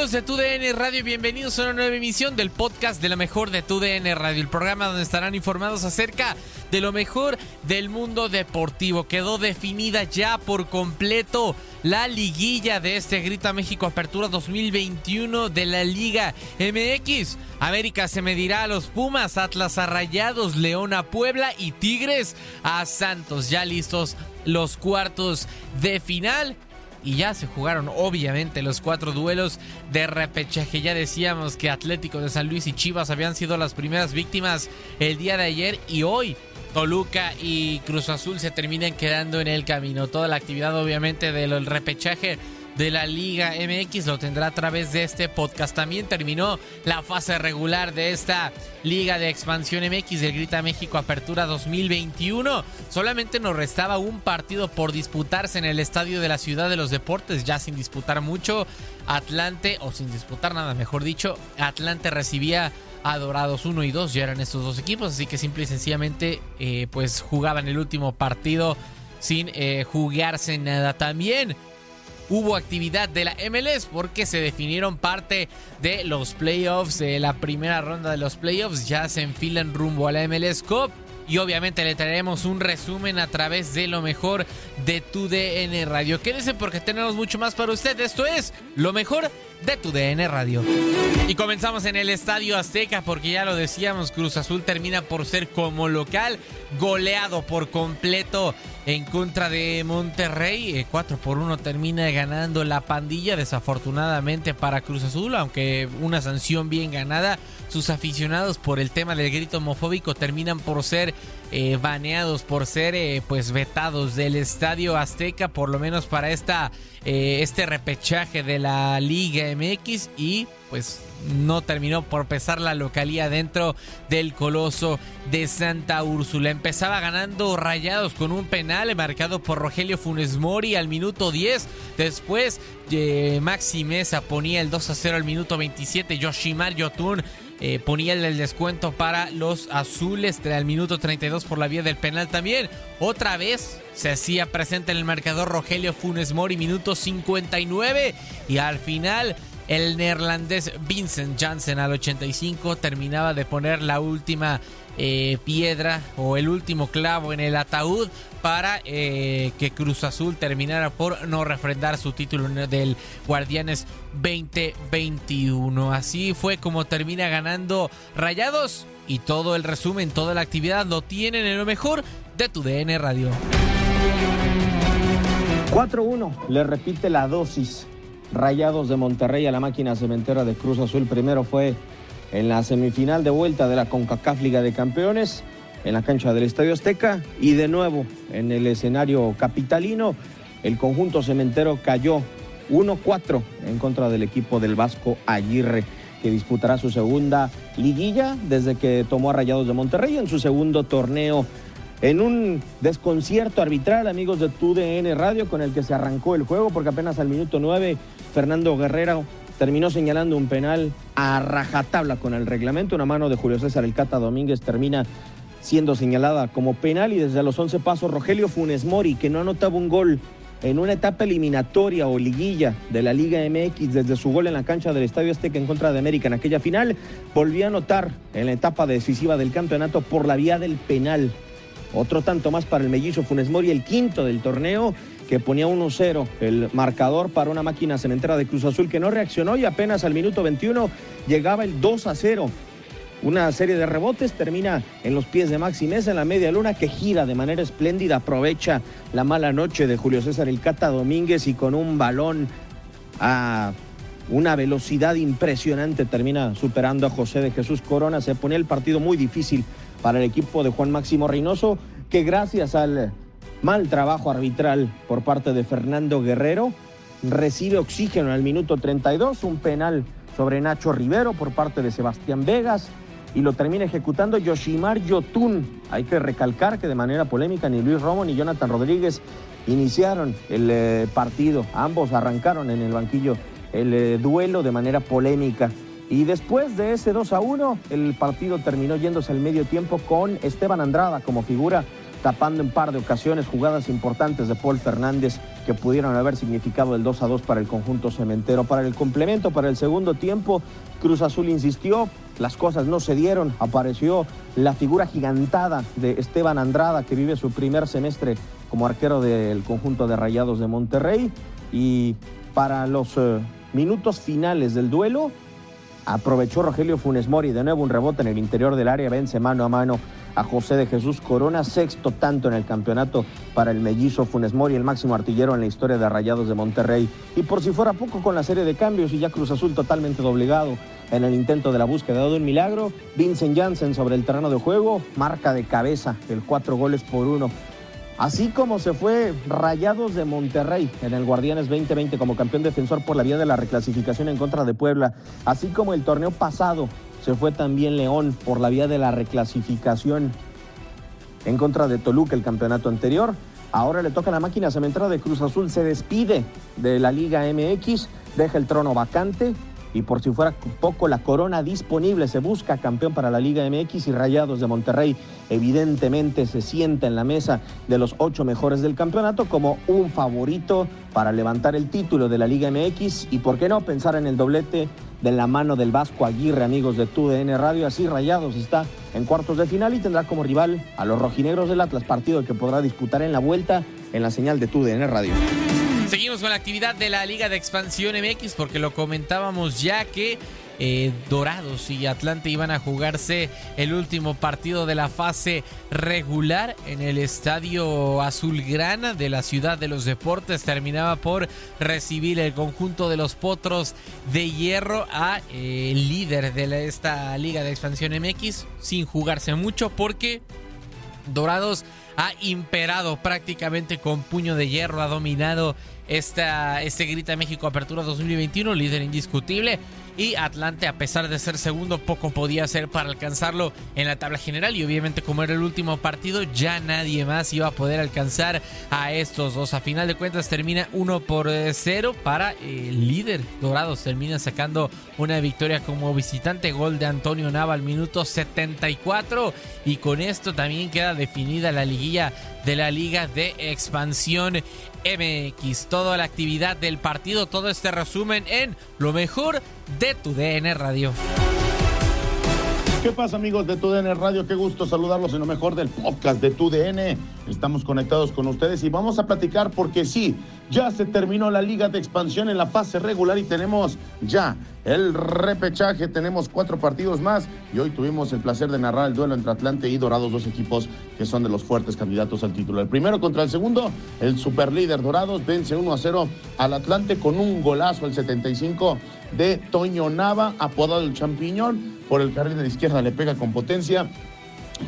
Amigos de TUDN Radio? Bienvenidos a una nueva emisión del podcast de la mejor de TUDN Radio, el programa donde estarán informados acerca de lo mejor del mundo deportivo. Quedó definida ya por completo la liguilla de este Grita México Apertura 2021 de la Liga MX. América se medirá a los Pumas, Atlas a Rayados, León a Puebla y Tigres a Santos. Ya listos los cuartos de final y ya se jugaron obviamente los cuatro duelos de repechaje. Ya decíamos que Atlético de San Luis y Chivas habían sido las primeras víctimas el día de ayer y hoy Toluca y Cruz Azul se terminan quedando en el camino. Toda la actividad obviamente del repechaje de la Liga MX lo tendrá a través de este podcast. También terminó la fase regular de esta Liga de Expansión MX del Grita México Apertura 2021. Solamente nos restaba un partido por disputarse en el Estadio de la Ciudad de los Deportes, ya sin disputar mucho. Atlante, o sin disputar nada, mejor dicho, Atlante recibía a Dorados 1 y 2, ya eran estos dos equipos, así que simple y sencillamente eh, pues jugaban el último partido sin eh, jugarse nada. También hubo actividad de la MLS porque se definieron parte de los playoffs, de la primera ronda de los playoffs, ya se enfilan rumbo a la MLS Cup. Y obviamente le traeremos un resumen a través de lo mejor de tu DN Radio. Quédense porque tenemos mucho más para usted. Esto es lo mejor de tu DN Radio. Y comenzamos en el Estadio Azteca porque ya lo decíamos, Cruz Azul termina por ser como local goleado por completo en contra de Monterrey. 4 por 1 termina ganando la pandilla, desafortunadamente para Cruz Azul, aunque una sanción bien ganada. Sus aficionados por el tema del grito homofóbico terminan por ser eh, baneados, por ser eh, pues vetados del Estadio Azteca, por lo menos para esta, eh, este repechaje de la Liga MX y pues no terminó por pesar la localía dentro del coloso de Santa Úrsula. Empezaba ganando Rayados con un penal marcado por Rogelio Funes Mori al minuto 10. Después eh, Maxi Mesa ponía el 2 a 0 al minuto 27. Yoshimar Yotun eh, ponía el descuento para los azules al minuto 32 por la vía del penal también. Otra vez se hacía presente en el marcador Rogelio Funes Mori, minuto 59. Y al final el neerlandés Vincent Janssen al 85 terminaba de poner la última eh, piedra o el último clavo en el ataúd para eh, que Cruz Azul terminara por no refrendar su título del Guardianes 2021. Así fue como termina ganando Rayados y todo el resumen, toda la actividad lo tienen en lo mejor de tu DN Radio. 4-1, le repite la dosis. Rayados de Monterrey a la máquina cementera de Cruz Azul. Primero fue en la semifinal de vuelta de la CONCACAF Liga de Campeones en la cancha del Estadio Azteca y de nuevo en el escenario capitalino el conjunto cementero cayó 1-4 en contra del equipo del Vasco Aguirre que disputará su segunda liguilla desde que tomó a Rayados de Monterrey en su segundo torneo. En un desconcierto arbitral, amigos de TUDN Radio, con el que se arrancó el juego, porque apenas al minuto 9 Fernando Guerrero terminó señalando un penal a rajatabla con el reglamento. Una mano de Julio César El Cata Domínguez termina siendo señalada como penal y desde los 11 pasos Rogelio Funes Mori, que no anotaba un gol en una etapa eliminatoria o liguilla de la Liga MX desde su gol en la cancha del Estadio Azteca en contra de América en aquella final, volvió a anotar en la etapa decisiva del campeonato por la vía del penal. Otro tanto más para el mellizo Funes Mori, el quinto del torneo, que ponía 1-0 el marcador para una máquina cementera de Cruz Azul que no reaccionó y apenas al minuto 21 llegaba el 2-0 una serie de rebotes termina en los pies de Maxi en la media luna que gira de manera espléndida, aprovecha la mala noche de Julio César El Cata Domínguez y con un balón a una velocidad impresionante termina superando a José de Jesús Corona. Se pone el partido muy difícil para el equipo de Juan Máximo Reynoso, que gracias al mal trabajo arbitral por parte de Fernando Guerrero, recibe oxígeno al minuto 32, un penal sobre Nacho Rivero por parte de Sebastián Vegas y lo termina ejecutando Yoshimar Yotun. Hay que recalcar que de manera polémica ni Luis Romo ni Jonathan Rodríguez iniciaron el eh, partido. Ambos arrancaron en el banquillo el eh, duelo de manera polémica. Y después de ese 2 a 1, el partido terminó yéndose al medio tiempo con Esteban Andrada como figura tapando en par de ocasiones jugadas importantes de Paul Fernández que pudieron haber significado el 2 a 2 para el conjunto cementero. Para el complemento, para el segundo tiempo, Cruz Azul insistió, las cosas no se dieron, apareció la figura gigantada de Esteban Andrada que vive su primer semestre como arquero del conjunto de Rayados de Monterrey y para los eh, minutos finales del duelo aprovechó Rogelio Funes Mori de nuevo un rebote en el interior del área, vence mano a mano a José de Jesús Corona, sexto tanto en el campeonato para el mellizo Funes Mori, el máximo artillero en la historia de Rayados de Monterrey. Y por si fuera poco con la serie de cambios y ya Cruz Azul totalmente doblegado en el intento de la búsqueda de un milagro, Vincent Janssen sobre el terreno de juego, marca de cabeza el cuatro goles por uno. Así como se fue Rayados de Monterrey en el Guardianes 2020 como campeón defensor por la vía de la reclasificación en contra de Puebla, así como el torneo pasado se fue también León por la vía de la reclasificación en contra de Toluca el campeonato anterior. Ahora le toca la máquina cementera de Cruz Azul, se despide de la Liga MX, deja el trono vacante y por si fuera poco la corona disponible, se busca campeón para la Liga MX y Rayados de Monterrey evidentemente se sienta en la mesa de los ocho mejores del campeonato como un favorito para levantar el título de la Liga MX y por qué no pensar en el doblete de la mano del Vasco Aguirre, amigos de TUDN Radio. Así Rayados está en cuartos de final y tendrá como rival a los rojinegros del Atlas, partido que podrá disputar en la vuelta en la señal de TUDN Radio. Seguimos con la actividad de la Liga de Expansión MX porque lo comentábamos ya que eh, Dorados y Atlante iban a jugarse el último partido de la fase regular en el estadio Azulgrana de la Ciudad de los Deportes. Terminaba por recibir el conjunto de los Potros de Hierro a eh, líder de esta Liga de Expansión MX sin jugarse mucho porque Dorados ha imperado prácticamente con puño de hierro, ha dominado esta, este Grita México Apertura 2021, líder indiscutible y Atlante, a pesar de ser segundo, poco podía hacer para alcanzarlo en la tabla general. Y obviamente, como era el último partido, ya nadie más iba a poder alcanzar a estos dos. A final de cuentas, termina 1 por 0 para el líder Dorados. Termina sacando una victoria como visitante. Gol de Antonio Nava al minuto 74. Y con esto también queda definida la liguilla de la Liga de Expansión MX. Toda la actividad del partido, todo este resumen en lo mejor de tu DN Radio. ¿Qué pasa amigos de TUDN Radio? Qué gusto saludarlos en lo mejor del podcast de TUDN. Estamos conectados con ustedes y vamos a platicar porque sí, ya se terminó la liga de expansión en la fase regular y tenemos ya el repechaje. Tenemos cuatro partidos más y hoy tuvimos el placer de narrar el duelo entre Atlante y Dorados, dos equipos que son de los fuertes candidatos al título. El primero contra el segundo, el superlíder Dorados vence 1 a 0 al Atlante con un golazo al 75 de Toño Nava, apodado el Champiñón por el carril de la izquierda, le pega con potencia.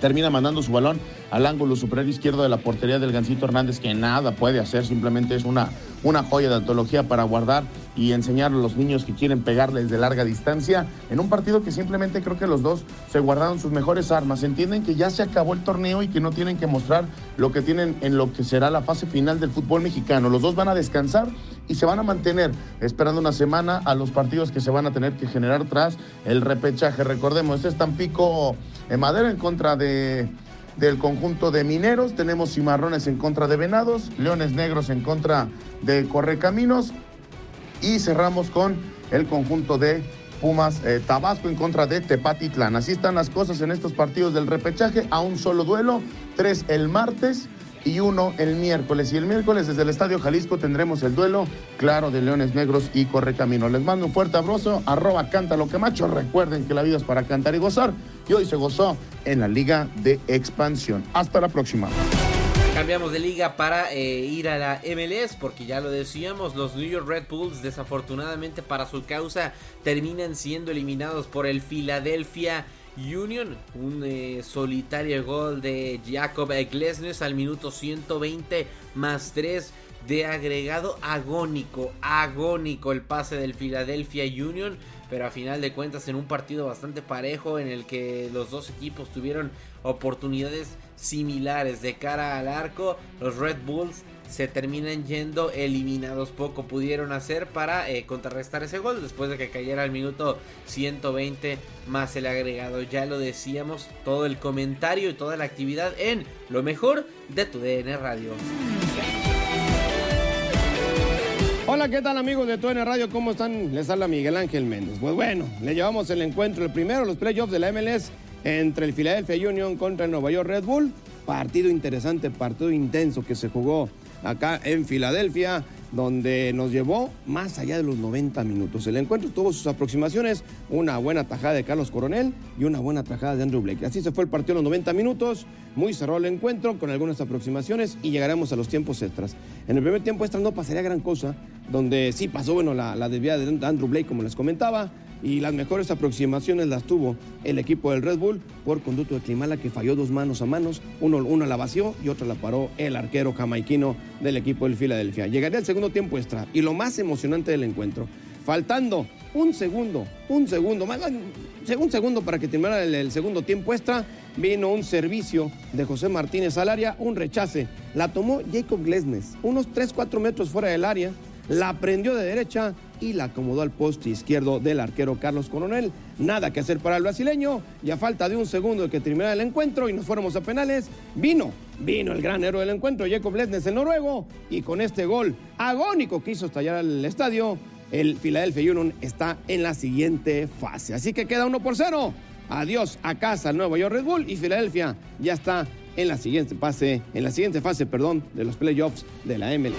Termina mandando su balón al ángulo superior izquierdo de la portería del Gancito Hernández, que nada puede hacer, simplemente es una, una joya de antología para guardar y enseñar a los niños que quieren pegarles de larga distancia en un partido que simplemente creo que los dos se guardaron sus mejores armas. Entienden que ya se acabó el torneo y que no tienen que mostrar lo que tienen en lo que será la fase final del fútbol mexicano. Los dos van a descansar y se van a mantener esperando una semana a los partidos que se van a tener que generar tras el repechaje. Recordemos, este es Tampico en Madera en contra de del conjunto de Mineros, tenemos Cimarrones en contra de Venados, Leones Negros en contra de Correcaminos y cerramos con el conjunto de Pumas eh, Tabasco en contra de Tepatitlán. Así están las cosas en estos partidos del repechaje, a un solo duelo, tres el martes y uno el miércoles. Y el miércoles desde el Estadio Jalisco tendremos el duelo, claro, de Leones Negros y Correcamino. Les mando un fuerte abrazo, arroba canta lo que macho. Recuerden que la vida es para cantar y gozar. Y hoy se gozó en la Liga de Expansión. Hasta la próxima. Cambiamos de liga para eh, ir a la MLS porque ya lo decíamos, los New York Red Bulls desafortunadamente para su causa terminan siendo eliminados por el Philadelphia Union. Un eh, solitario gol de Jacob Glesnes al minuto 120 más 3 de agregado agónico. Agónico el pase del Philadelphia Union. Pero a final de cuentas en un partido bastante parejo en el que los dos equipos tuvieron oportunidades similares de cara al arco. Los Red Bulls se terminan yendo eliminados. Poco pudieron hacer para eh, contrarrestar ese gol después de que cayera al minuto 120 más el agregado. Ya lo decíamos, todo el comentario y toda la actividad en lo mejor de tu DN Radio. Hola, ¿qué tal amigos de TUN Radio? ¿Cómo están? Les habla Miguel Ángel Méndez. Pues bueno, le llevamos el encuentro, el primero, los playoffs de la MLS entre el Philadelphia Union contra el Nueva York Red Bull. Partido interesante, partido intenso que se jugó acá en Filadelfia, donde nos llevó más allá de los 90 minutos. El encuentro tuvo sus aproximaciones, una buena tajada de Carlos Coronel y una buena tajada de Andrew Blake. Así se fue el partido en los 90 minutos, muy cerrado el encuentro con algunas aproximaciones y llegaremos a los tiempos extras. En el primer tiempo extra no pasaría gran cosa, donde sí pasó bueno la, la desviada de Andrew Blake, como les comentaba, y las mejores aproximaciones las tuvo el equipo del Red Bull por conducto de Climala que falló dos manos a manos, uno, una la vació y otra la paró el arquero jamaiquino del equipo del Filadelfia. Llegaría el segundo tiempo extra y lo más emocionante del encuentro, faltando un segundo, un segundo, más un segundo para que terminara el, el segundo tiempo extra, vino un servicio de José Martínez al área, un rechace. La tomó Jacob Glesnes, unos 3-4 metros fuera del área, la prendió de derecha y la acomodó al poste izquierdo del arquero Carlos Coronel. Nada que hacer para el brasileño y a falta de un segundo de que terminara el encuentro y nos fuéramos a penales, vino, vino el gran héroe del encuentro, Jacob Lesnes, el noruego, y con este gol agónico que hizo estallar al estadio, el Philadelphia Union está en la siguiente fase. Así que queda uno por cero. Adiós a casa Nueva York Red Bull y Filadelfia ya está en la siguiente fase, en la siguiente fase, perdón, de los playoffs de la MLS.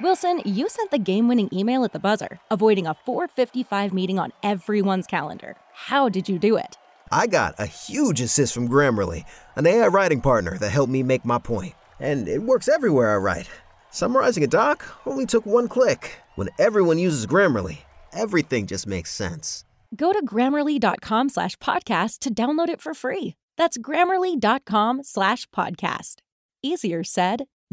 Wilson, you sent the game winning email at the buzzer, avoiding a 455 meeting on everyone's calendar. How did you do it? I got a huge assist from Grammarly, an AI writing partner that helped me make my point. And it works everywhere I write. Summarizing a doc only took one click. When everyone uses Grammarly, everything just makes sense. Go to grammarly.com slash podcast to download it for free. That's grammarly.com slash podcast. Easier said,